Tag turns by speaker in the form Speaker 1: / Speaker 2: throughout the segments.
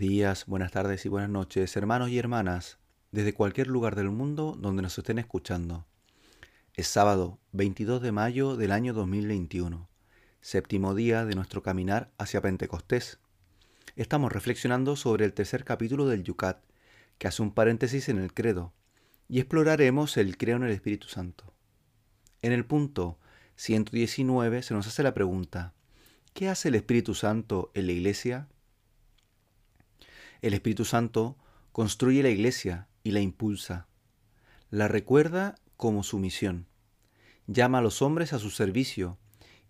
Speaker 1: días, buenas tardes y buenas noches, hermanos y hermanas, desde cualquier lugar del mundo donde nos estén escuchando. Es sábado 22 de mayo del año 2021, séptimo día de nuestro caminar hacia Pentecostés. Estamos reflexionando sobre el tercer capítulo del Yucat, que hace un paréntesis en el credo, y exploraremos el creo en el Espíritu Santo. En el punto 119 se nos hace la pregunta, ¿qué hace el Espíritu Santo en la Iglesia? El Espíritu Santo construye la iglesia y la impulsa. La recuerda como su misión. Llama a los hombres a su servicio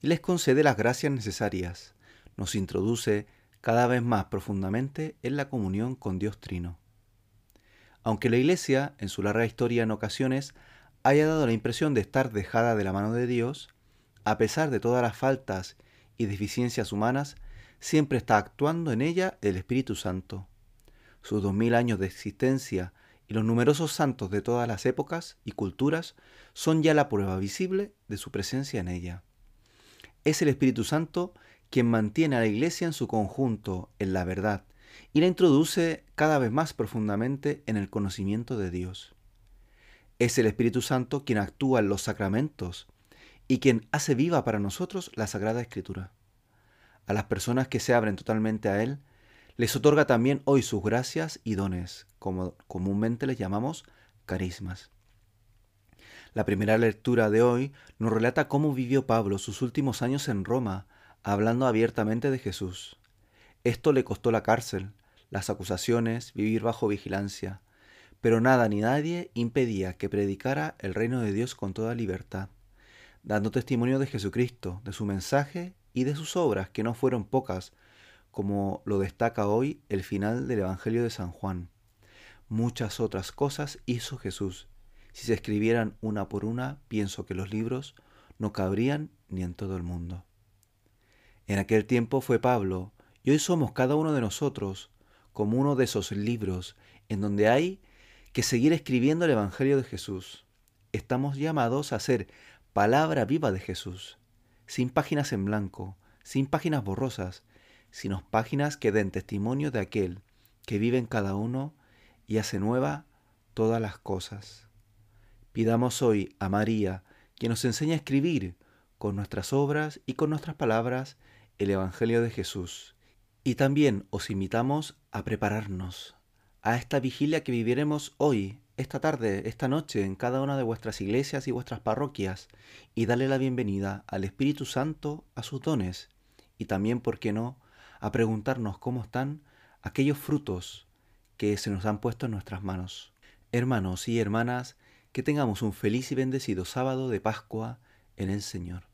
Speaker 1: y les concede las gracias necesarias. Nos introduce cada vez más profundamente en la comunión con Dios Trino. Aunque la Iglesia, en su larga historia en ocasiones, haya dado la impresión de estar dejada de la mano de Dios, a pesar de todas las faltas y deficiencias humanas, siempre está actuando en ella el Espíritu Santo sus dos mil años de existencia y los numerosos santos de todas las épocas y culturas son ya la prueba visible de su presencia en ella. Es el Espíritu Santo quien mantiene a la Iglesia en su conjunto en la verdad y la introduce cada vez más profundamente en el conocimiento de Dios. Es el Espíritu Santo quien actúa en los sacramentos y quien hace viva para nosotros la Sagrada Escritura. A las personas que se abren totalmente a Él, les otorga también hoy sus gracias y dones, como comúnmente les llamamos carismas. La primera lectura de hoy nos relata cómo vivió Pablo sus últimos años en Roma, hablando abiertamente de Jesús. Esto le costó la cárcel, las acusaciones, vivir bajo vigilancia, pero nada ni nadie impedía que predicara el reino de Dios con toda libertad, dando testimonio de Jesucristo, de su mensaje y de sus obras, que no fueron pocas, como lo destaca hoy el final del Evangelio de San Juan. Muchas otras cosas hizo Jesús. Si se escribieran una por una, pienso que los libros no cabrían ni en todo el mundo. En aquel tiempo fue Pablo, y hoy somos cada uno de nosotros como uno de esos libros en donde hay que seguir escribiendo el Evangelio de Jesús. Estamos llamados a ser palabra viva de Jesús, sin páginas en blanco, sin páginas borrosas, sino páginas que den testimonio de aquel que vive en cada uno y hace nueva todas las cosas. Pidamos hoy a María, que nos enseña a escribir con nuestras obras y con nuestras palabras el Evangelio de Jesús. Y también os invitamos a prepararnos a esta vigilia que viviremos hoy, esta tarde, esta noche, en cada una de vuestras iglesias y vuestras parroquias, y darle la bienvenida al Espíritu Santo a sus dones, y también, ¿por qué no?, a preguntarnos cómo están aquellos frutos que se nos han puesto en nuestras manos. Hermanos y hermanas, que tengamos un feliz y bendecido sábado de Pascua en el Señor.